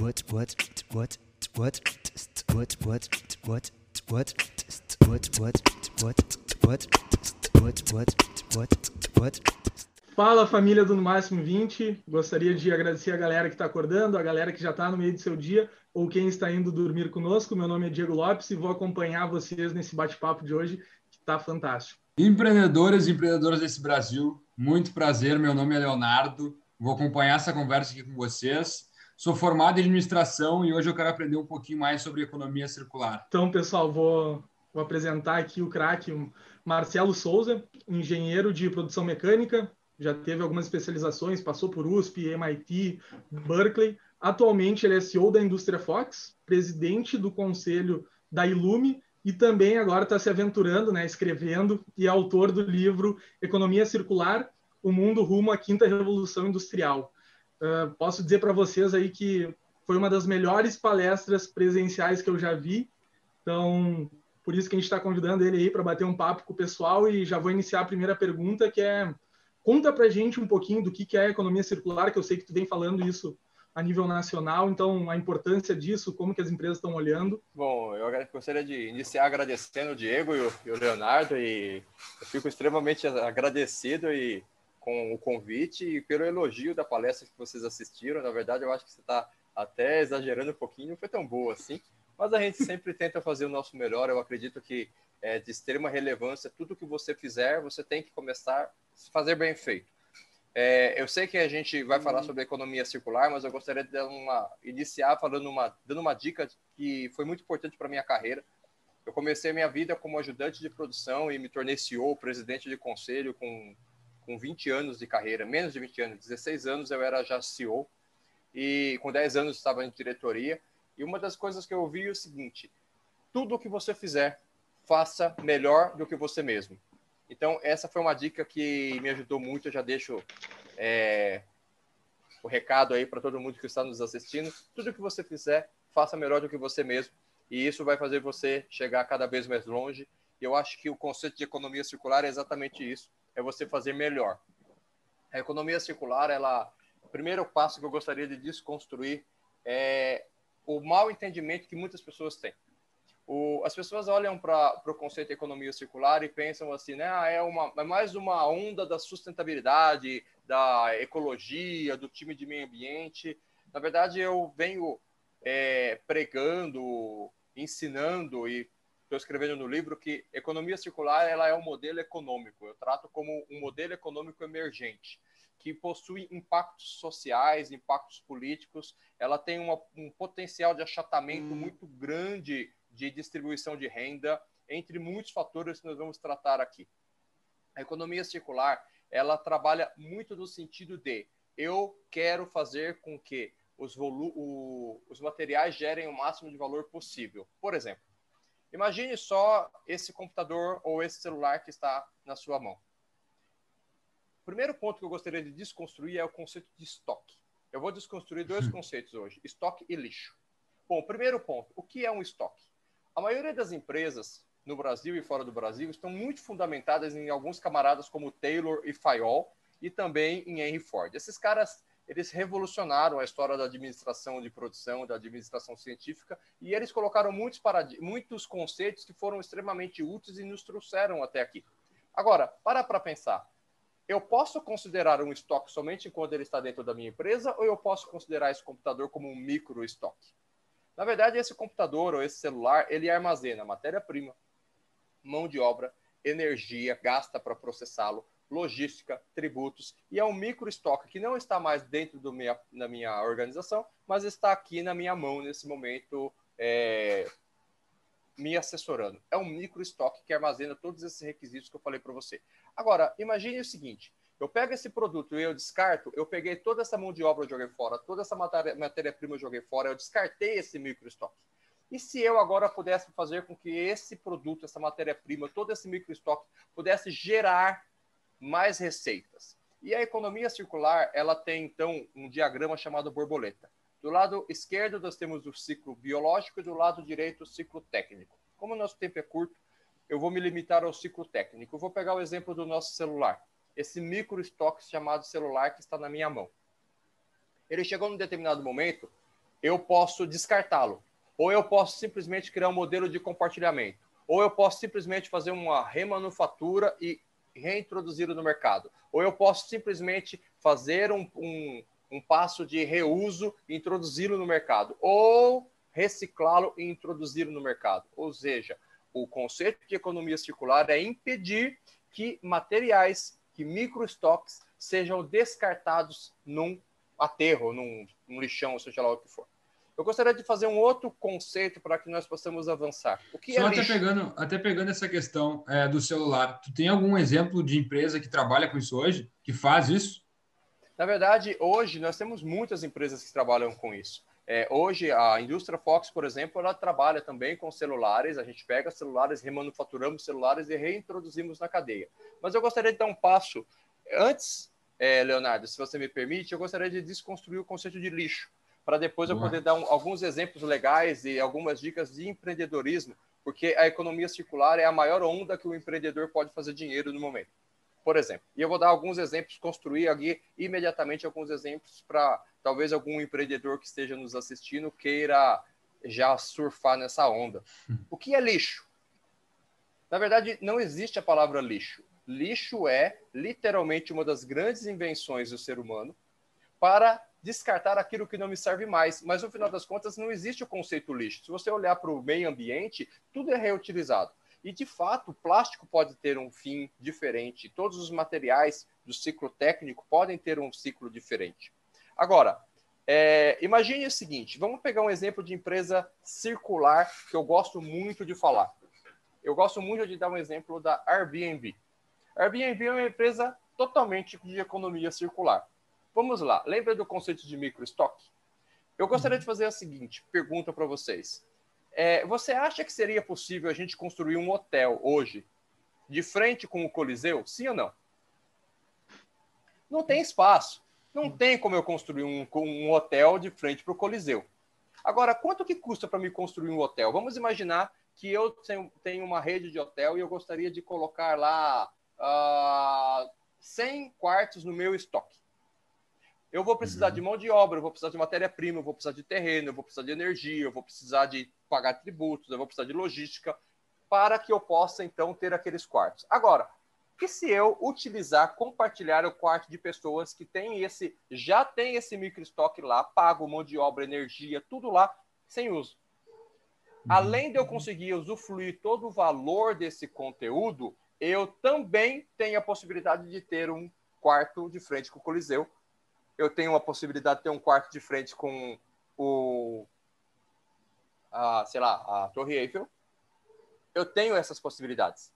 what what what what what what what what what what what what what what Fala família do No Máximo 20, gostaria de agradecer a galera que está acordando, a galera que já está no meio do seu dia ou quem está indo dormir conosco. Meu nome é Diego Lopes e vou acompanhar vocês nesse bate-papo de hoje que está fantástico. Empreendedores e empreendedoras desse Brasil, muito prazer. Meu nome é Leonardo, vou acompanhar essa conversa aqui com vocês. Sou formado em administração e hoje eu quero aprender um pouquinho mais sobre economia circular. Então, pessoal, vou, vou apresentar aqui o craque Marcelo Souza, engenheiro de produção mecânica, já teve algumas especializações, passou por USP, MIT, Berkeley. Atualmente ele é CEO da Indústria Fox, presidente do conselho da Ilume e também agora está se aventurando, né, escrevendo e é autor do livro Economia Circular, o mundo rumo à quinta revolução industrial. Uh, posso dizer para vocês aí que foi uma das melhores palestras presenciais que eu já vi. Então, por isso que a gente está convidando ele aí para bater um papo com o pessoal e já vou iniciar a primeira pergunta, que é conta para gente um pouquinho do que, que é a economia circular, que eu sei que tu vem falando isso a nível nacional, então a importância disso, como que as empresas estão olhando. Bom, eu gostaria de iniciar agradecendo o Diego e o, e o Leonardo e eu fico extremamente agradecido e com o convite e pelo elogio da palestra que vocês assistiram. Na verdade, eu acho que você está até exagerando um pouquinho, não foi tão boa assim, mas a gente sempre tenta fazer o nosso melhor. Eu acredito que é de extrema relevância, tudo que você fizer, você tem que começar a fazer bem feito. É, eu sei que a gente vai falar sobre economia circular, mas eu gostaria de uma, iniciar falando uma, dando uma dica que foi muito importante para minha carreira. Eu comecei minha vida como ajudante de produção e me tornei CEO, presidente de conselho com com 20 anos de carreira, menos de 20 anos, 16 anos eu era já CEO e com 10 anos estava em diretoria. E uma das coisas que eu ouvi é o seguinte: tudo o que você fizer, faça melhor do que você mesmo. Então, essa foi uma dica que me ajudou muito. Eu já deixo é, o recado aí para todo mundo que está nos assistindo: tudo o que você fizer, faça melhor do que você mesmo. E isso vai fazer você chegar cada vez mais longe. E eu acho que o conceito de economia circular é exatamente isso é você fazer melhor. A economia circular, ela, o primeiro passo que eu gostaria de desconstruir é o mal entendimento que muitas pessoas têm. O, as pessoas olham para o conceito de economia circular e pensam assim, né? Ah, é, uma, é mais uma onda da sustentabilidade, da ecologia, do time de meio ambiente. Na verdade, eu venho é, pregando, ensinando e estou escrevendo no livro que economia circular ela é um modelo econômico. Eu trato como um modelo econômico emergente que possui impactos sociais, impactos políticos. Ela tem uma, um potencial de achatamento hum. muito grande de distribuição de renda, entre muitos fatores que nós vamos tratar aqui. A economia circular ela trabalha muito no sentido de eu quero fazer com que os, o, os materiais gerem o máximo de valor possível. Por exemplo, Imagine só esse computador ou esse celular que está na sua mão. O primeiro ponto que eu gostaria de desconstruir é o conceito de estoque. Eu vou desconstruir dois uhum. conceitos hoje: estoque e lixo. Bom, primeiro ponto: o que é um estoque? A maioria das empresas no Brasil e fora do Brasil estão muito fundamentadas em alguns camaradas como Taylor e Fayol e também em Henry Ford. Esses caras eles revolucionaram a história da administração de produção, da administração científica, e eles colocaram muitos, muitos conceitos que foram extremamente úteis e nos trouxeram até aqui. Agora, para para pensar. Eu posso considerar um estoque somente quando ele está dentro da minha empresa, ou eu posso considerar esse computador como um micro estoque? Na verdade, esse computador ou esse celular, ele armazena matéria-prima, mão de obra, energia gasta para processá-lo, logística, tributos, e é um micro estoque que não está mais dentro do minha, da minha organização, mas está aqui na minha mão nesse momento, é, me assessorando. É um micro estoque que armazena todos esses requisitos que eu falei para você. Agora, imagine o seguinte: eu pego esse produto e eu descarto, eu peguei toda essa mão de obra e joguei fora, toda essa matéria-prima eu joguei fora, eu descartei esse micro estoque. E se eu agora pudesse fazer com que esse produto, essa matéria-prima, todo esse micro estoque pudesse gerar mais receitas. E a economia circular, ela tem então um diagrama chamado borboleta. Do lado esquerdo nós temos o ciclo biológico e do lado direito o ciclo técnico. Como o nosso tempo é curto, eu vou me limitar ao ciclo técnico. Vou pegar o exemplo do nosso celular, esse micro estoque chamado celular que está na minha mão. Ele chegou num determinado momento eu posso descartá-lo, ou eu posso simplesmente criar um modelo de compartilhamento, ou eu posso simplesmente fazer uma remanufatura e reintroduzi-lo no mercado, ou eu posso simplesmente fazer um, um, um passo de reuso e introduzi-lo no mercado, ou reciclá-lo e introduzi-lo no mercado. Ou seja, o conceito de economia circular é impedir que materiais, que microestoques sejam descartados num aterro, num, num lixão, seja lá o que for. Eu gostaria de fazer um outro conceito para que nós possamos avançar. O que Só é até lixo? pegando, até pegando essa questão é, do celular, tu tem algum exemplo de empresa que trabalha com isso hoje, que faz isso? Na verdade, hoje nós temos muitas empresas que trabalham com isso. É, hoje, a indústria Fox, por exemplo, ela trabalha também com celulares. A gente pega celulares, remanufaturamos celulares e reintroduzimos na cadeia. Mas eu gostaria de dar um passo. Antes, é, Leonardo, se você me permite, eu gostaria de desconstruir o conceito de lixo, para depois Boa. eu poder dar um, alguns exemplos legais e algumas dicas de empreendedorismo, porque a economia circular é a maior onda que o empreendedor pode fazer dinheiro no momento por exemplo. E eu vou dar alguns exemplos, construir aqui imediatamente alguns exemplos para talvez algum empreendedor que esteja nos assistindo queira já surfar nessa onda. O que é lixo? Na verdade, não existe a palavra lixo. Lixo é literalmente uma das grandes invenções do ser humano para descartar aquilo que não me serve mais. Mas no final das contas, não existe o conceito lixo. Se você olhar para o meio ambiente, tudo é reutilizado. E, de fato, o plástico pode ter um fim diferente, todos os materiais do ciclo técnico podem ter um ciclo diferente. Agora, é, imagine o seguinte: vamos pegar um exemplo de empresa circular que eu gosto muito de falar. Eu gosto muito de dar um exemplo da Airbnb. Airbnb é uma empresa totalmente de economia circular. Vamos lá, lembra do conceito de microestoque? Eu gostaria de fazer a seguinte pergunta para vocês. É, você acha que seria possível a gente construir um hotel hoje de frente com o Coliseu? Sim ou não? Não tem espaço. Não tem como eu construir um, um hotel de frente para o Coliseu. Agora, quanto que custa para me construir um hotel? Vamos imaginar que eu tenho uma rede de hotel e eu gostaria de colocar lá uh, ah, 100 quartos no meu estoque. Eu vou precisar uhum. de mão de obra, eu vou precisar de matéria-prima, eu vou precisar de terreno, eu vou precisar de energia, eu vou precisar de pagar tributos, eu vou precisar de logística, para que eu possa, então, ter aqueles quartos. Agora, e se eu utilizar, compartilhar o quarto de pessoas que tem esse, já tem esse microestoque lá, pago mão de obra, energia, tudo lá, sem uso? Uhum. Além de eu conseguir usufruir todo o valor desse conteúdo, eu também tenho a possibilidade de ter um quarto de frente com o Coliseu, eu tenho uma possibilidade de ter um quarto de frente com o, a, sei lá, a Torre Eiffel. Eu tenho essas possibilidades.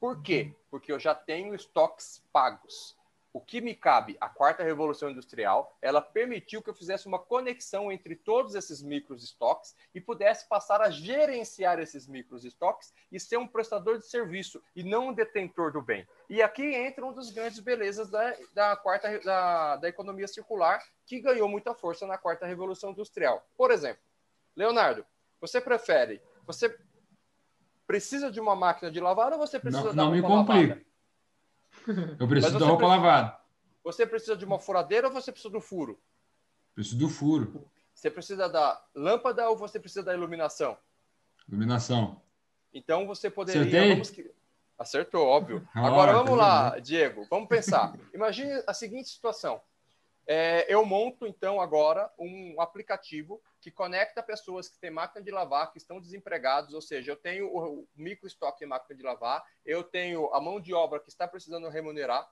Por quê? Porque eu já tenho estoques pagos o que me cabe, a quarta revolução industrial, ela permitiu que eu fizesse uma conexão entre todos esses micros estoques e pudesse passar a gerenciar esses micros estoques e ser um prestador de serviço e não um detentor do bem. E aqui entra uma das grandes belezas da, da quarta da, da economia circular, que ganhou muita força na quarta revolução industrial. Por exemplo, Leonardo, você prefere, você precisa de uma máquina de lavar ou você precisa não, da não me complica. Lavada? Eu preciso da roupa precisa... lavada. Você precisa de uma furadeira ou você precisa do furo? Preciso do furo. Você precisa da lâmpada ou você precisa da iluminação? Iluminação. Então você poderia. Vamos... Acertou, óbvio. Ah, Agora vamos lá, Diego. Vamos pensar. Imagine a seguinte situação. É, eu monto, então, agora um aplicativo que conecta pessoas que têm máquina de lavar, que estão desempregados, ou seja, eu tenho o micro estoque de máquina de lavar, eu tenho a mão de obra que está precisando remunerar,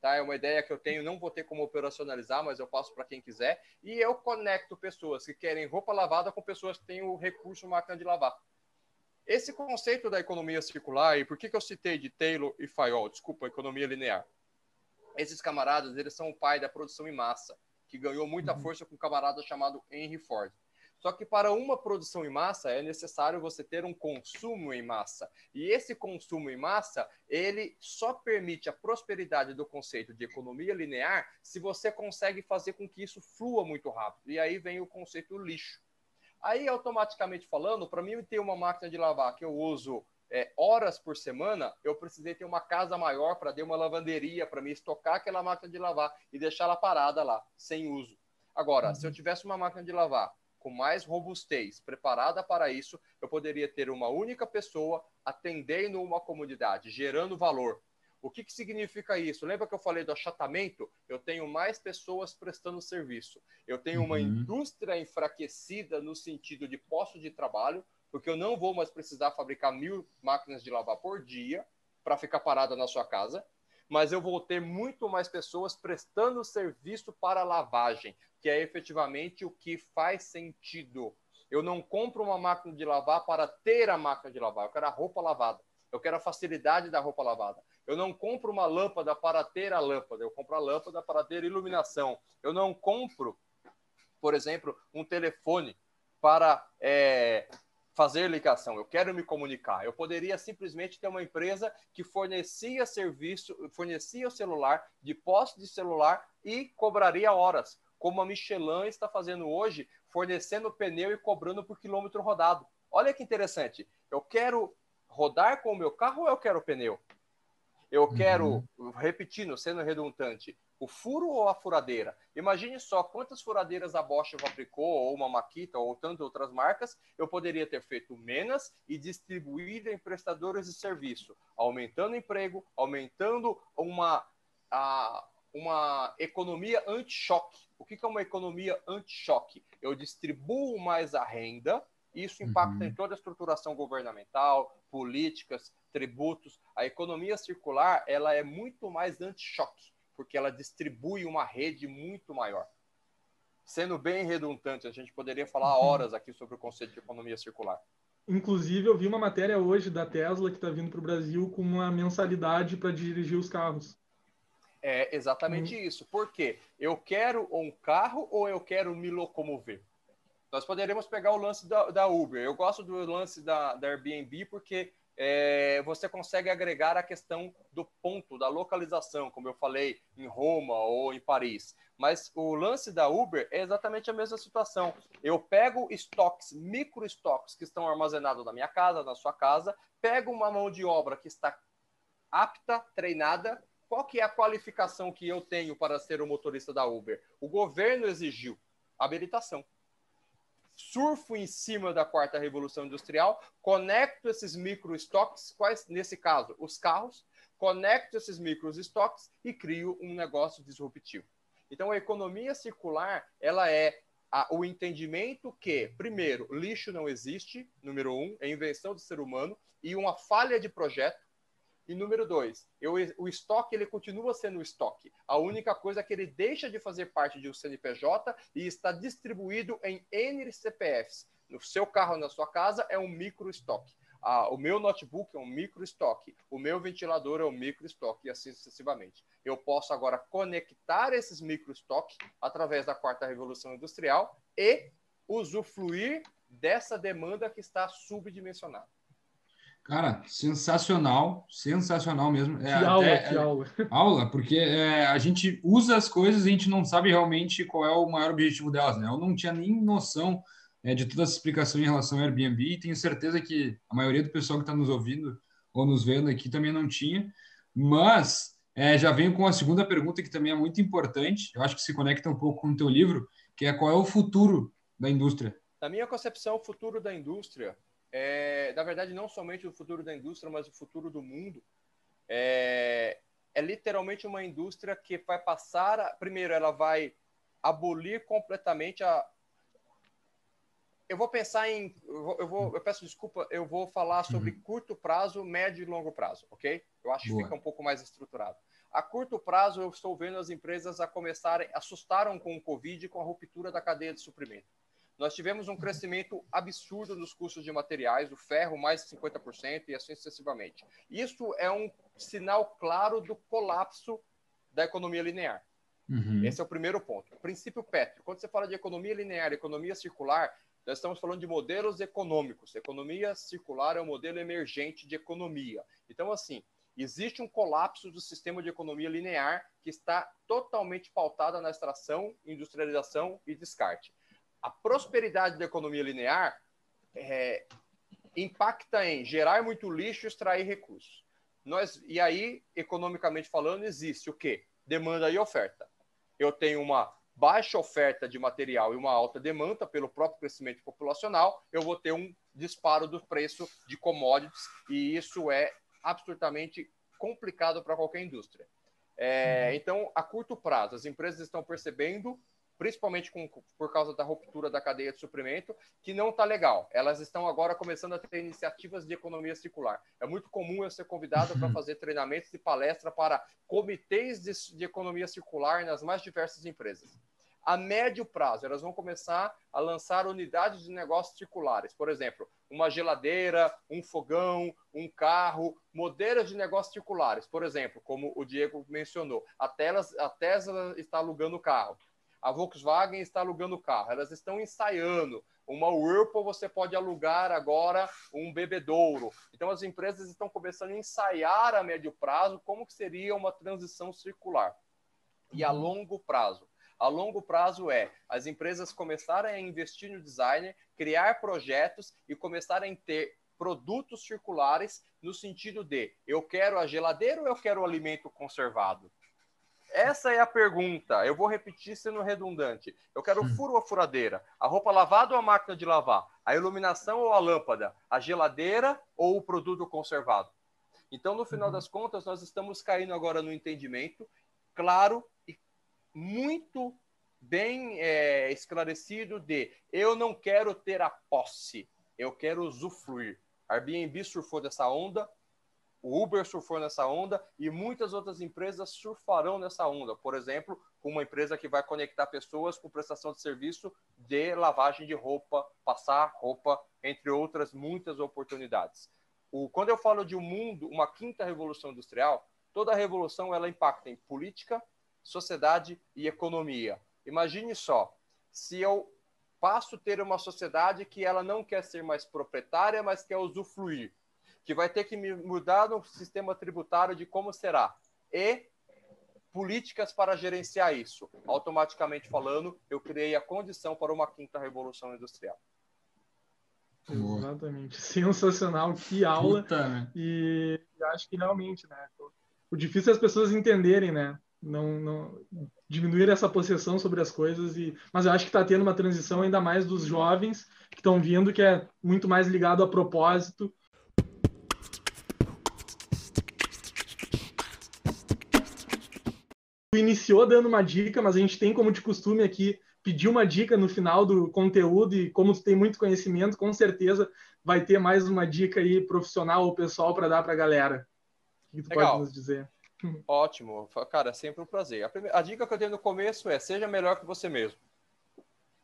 tá? É uma ideia que eu tenho, não vou ter como operacionalizar, mas eu passo para quem quiser, e eu conecto pessoas que querem roupa lavada com pessoas que têm o recurso máquina de lavar. Esse conceito da economia circular, e por que, que eu citei de Taylor e Fayol, desculpa, economia linear? Esses camaradas, eles são o pai da produção em massa, que ganhou muita uhum. força com um camarada chamado Henry Ford. Só que para uma produção em massa é necessário você ter um consumo em massa. E esse consumo em massa, ele só permite a prosperidade do conceito de economia linear se você consegue fazer com que isso flua muito rápido. E aí vem o conceito lixo. Aí, automaticamente falando, para mim ter uma máquina de lavar que eu uso é, horas por semana, eu precisei ter uma casa maior para ter uma lavanderia, para me estocar aquela máquina de lavar e deixar ela parada lá, sem uso. Agora, uhum. se eu tivesse uma máquina de lavar com mais robustez, preparada para isso, eu poderia ter uma única pessoa atendendo uma comunidade, gerando valor. O que, que significa isso? Lembra que eu falei do achatamento? Eu tenho mais pessoas prestando serviço. Eu tenho uma uhum. indústria enfraquecida no sentido de posto de trabalho, porque eu não vou mais precisar fabricar mil máquinas de lavar por dia para ficar parada na sua casa, mas eu vou ter muito mais pessoas prestando serviço para lavagem, que é efetivamente o que faz sentido. Eu não compro uma máquina de lavar para ter a máquina de lavar, eu quero a roupa lavada. Eu quero a facilidade da roupa lavada. Eu não compro uma lâmpada para ter a lâmpada, eu compro a lâmpada para ter iluminação. Eu não compro, por exemplo, um telefone para é, fazer ligação. Eu quero me comunicar. Eu poderia simplesmente ter uma empresa que fornecia serviço, fornecia o celular de posse de celular e cobraria horas, como a Michelin está fazendo hoje, fornecendo pneu e cobrando por quilômetro rodado. Olha que interessante. Eu quero rodar com o meu carro ou eu quero pneu? Eu uhum. quero, repetindo, sendo redundante, o furo ou a furadeira? Imagine só quantas furadeiras a Bosch fabricou, ou uma Makita, ou tantas outras marcas, eu poderia ter feito menos e distribuído em prestadores de serviço, aumentando emprego, aumentando uma, a, uma economia anti-choque. O que é uma economia anti-choque? Eu distribuo mais a renda, isso impacta uhum. em toda a estruturação governamental, políticas, tributos. A economia circular ela é muito mais anti-choque, porque ela distribui uma rede muito maior. Sendo bem redundante, a gente poderia falar uhum. horas aqui sobre o conceito de economia circular. Inclusive, eu vi uma matéria hoje da Tesla que está vindo para o Brasil com uma mensalidade para dirigir os carros. É exatamente uhum. isso. Por quê? Eu quero um carro ou eu quero me locomover? Nós poderíamos pegar o lance da, da Uber. Eu gosto do lance da, da Airbnb porque é, você consegue agregar a questão do ponto, da localização, como eu falei, em Roma ou em Paris. Mas o lance da Uber é exatamente a mesma situação. Eu pego estoques, micro estoques que estão armazenados na minha casa, na sua casa, pego uma mão de obra que está apta, treinada. Qual que é a qualificação que eu tenho para ser o motorista da Uber? O governo exigiu habilitação surfo em cima da quarta revolução industrial, conecto esses micro estoques, quais nesse caso os carros, conecto esses micro estoques e crio um negócio disruptivo. Então a economia circular ela é a, o entendimento que primeiro lixo não existe, número um, é invenção do ser humano e uma falha de projeto e número dois, eu, o estoque ele continua sendo estoque. A única coisa é que ele deixa de fazer parte de um CNPJ e está distribuído em N CPFs. No seu carro, na sua casa, é um micro estoque. Ah, o meu notebook é um micro estoque, o meu ventilador é um micro estoque e assim sucessivamente. Eu posso agora conectar esses micro estoques através da quarta revolução industrial e usufruir dessa demanda que está subdimensionada. Cara, sensacional, sensacional mesmo. É, que aula, que é, aula. Aula, porque é, a gente usa as coisas e a gente não sabe realmente qual é o maior objetivo delas, né? Eu não tinha nem noção é, de toda essa explicação em relação ao Airbnb e tenho certeza que a maioria do pessoal que está nos ouvindo ou nos vendo aqui também não tinha, mas é, já venho com a segunda pergunta que também é muito importante, eu acho que se conecta um pouco com o teu livro, que é qual é o futuro da indústria? Na minha concepção, o futuro da indústria é, na verdade, não somente o futuro da indústria, mas o futuro do mundo, é, é literalmente uma indústria que vai passar, a, primeiro, ela vai abolir completamente a. Eu vou pensar em. Eu, vou, eu, vou, eu peço desculpa, eu vou falar sobre uhum. curto prazo, médio e longo prazo, ok? Eu acho Boa. que fica um pouco mais estruturado. A curto prazo, eu estou vendo as empresas a começarem, assustaram com o Covid e com a ruptura da cadeia de suprimento. Nós tivemos um crescimento absurdo nos custos de materiais, o ferro mais de 50% e assim sucessivamente. Isso é um sinal claro do colapso da economia linear. Uhum. Esse é o primeiro ponto. O princípio Petro. Quando você fala de economia linear, economia circular, nós estamos falando de modelos econômicos. Economia circular é um modelo emergente de economia. Então, assim, existe um colapso do sistema de economia linear que está totalmente pautada na extração, industrialização e descarte a prosperidade da economia linear é, impacta em gerar muito lixo e extrair recursos. Nós, e aí, economicamente falando, existe o quê? Demanda e oferta. Eu tenho uma baixa oferta de material e uma alta demanda pelo próprio crescimento populacional, eu vou ter um disparo do preço de commodities e isso é absolutamente complicado para qualquer indústria. É, uhum. Então, a curto prazo, as empresas estão percebendo principalmente com, por causa da ruptura da cadeia de suprimento, que não está legal. Elas estão agora começando a ter iniciativas de economia circular. É muito comum eu ser convidado para uhum. fazer treinamentos e palestra para comitês de, de economia circular nas mais diversas empresas. A médio prazo, elas vão começar a lançar unidades de negócios circulares. Por exemplo, uma geladeira, um fogão, um carro, modelos de negócios circulares. Por exemplo, como o Diego mencionou, a Tesla, a Tesla está alugando carro a Volkswagen está alugando carro, elas estão ensaiando. Uma Whirlpool você pode alugar agora um bebedouro. Então as empresas estão começando a ensaiar a médio prazo como que seria uma transição circular. E a longo prazo, a longo prazo é as empresas começarem a investir no design, criar projetos e começarem a ter produtos circulares no sentido de eu quero a geladeira ou eu quero o alimento conservado? Essa é a pergunta. Eu vou repetir sendo redundante. Eu quero o furo ou a furadeira? A roupa lavada ou a máquina de lavar? A iluminação ou a lâmpada? A geladeira ou o produto conservado? Então, no final uhum. das contas, nós estamos caindo agora no entendimento claro e muito bem é, esclarecido de eu não quero ter a posse, eu quero usufruir. Airbnb surfou dessa onda, o Uber surfou nessa onda e muitas outras empresas surfarão nessa onda. Por exemplo, uma empresa que vai conectar pessoas com prestação de serviço de lavagem de roupa, passar roupa, entre outras muitas oportunidades. O, quando eu falo de um mundo, uma quinta revolução industrial, toda revolução ela impacta em política, sociedade e economia. Imagine só, se eu passo a ter uma sociedade que ela não quer ser mais proprietária, mas quer usufruir que vai ter que mudar no sistema tributário de como será e políticas para gerenciar isso. Automaticamente falando, eu criei a condição para uma quinta revolução industrial. Exatamente. Sensacional, que aula. Puta, né? E acho que realmente, né? O difícil é as pessoas entenderem, né? Não, não diminuir essa possessão sobre as coisas e mas eu acho que está tendo uma transição ainda mais dos jovens que estão vindo que é muito mais ligado a propósito iniciou dando uma dica, mas a gente tem como de costume aqui pedir uma dica no final do conteúdo e como tu tem muito conhecimento, com certeza vai ter mais uma dica aí profissional ou pessoal para dar para a galera. O que tu Legal. pode nos dizer? Ótimo, cara, é sempre um prazer. A, primeira, a dica que eu dei no começo é seja melhor que você mesmo.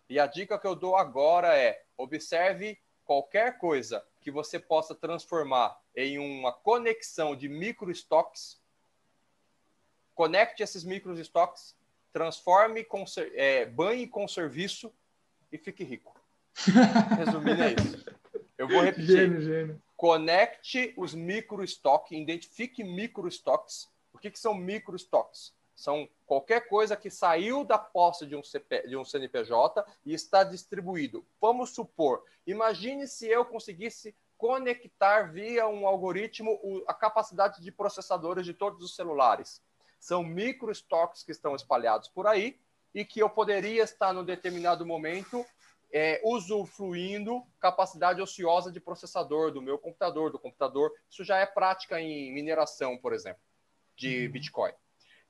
E a dica que eu dou agora é observe qualquer coisa que você possa transformar em uma conexão de micro estoques conecte esses micros estoques, transforme, com, é, banhe com serviço e fique rico. Resumindo é isso. Eu vou repetir. Gênio, gênio. Conecte os micro estoques, identifique micro estoques. O que, que são micro estoques? São qualquer coisa que saiu da posse de um, CP, de um CNPJ e está distribuído. Vamos supor, imagine se eu conseguisse conectar via um algoritmo a capacidade de processadores de todos os celulares são micro estoques que estão espalhados por aí e que eu poderia estar, num determinado momento, é, usufruindo capacidade ociosa de processador do meu computador, do computador. Isso já é prática em mineração, por exemplo, de uhum. Bitcoin.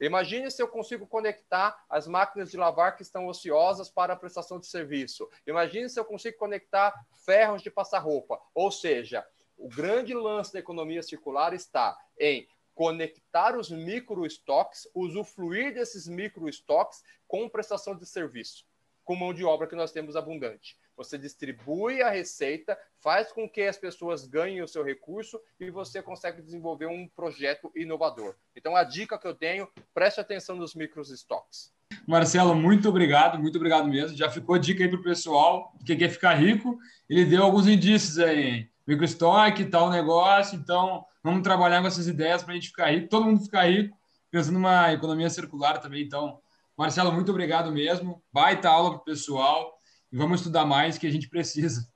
Imagine se eu consigo conectar as máquinas de lavar que estão ociosas para a prestação de serviço. Imagine se eu consigo conectar ferros de passar roupa. Ou seja, o grande lance da economia circular está em conectar os micro estoques, usufruir desses micro estoques com prestação de serviço, com mão de obra que nós temos abundante. Você distribui a receita, faz com que as pessoas ganhem o seu recurso e você consegue desenvolver um projeto inovador. Então, a dica que eu tenho, preste atenção nos micro estoques. Marcelo, muito obrigado, muito obrigado mesmo. Já ficou dica aí para o pessoal que quer ficar rico. Ele deu alguns indícios aí, microestoque, tal negócio. Então, Vamos trabalhar com essas ideias para a gente ficar rico, todo mundo ficar rico, pensando numa economia circular também. Então, Marcelo, muito obrigado mesmo. Baita aula para o pessoal e vamos estudar mais que a gente precisa.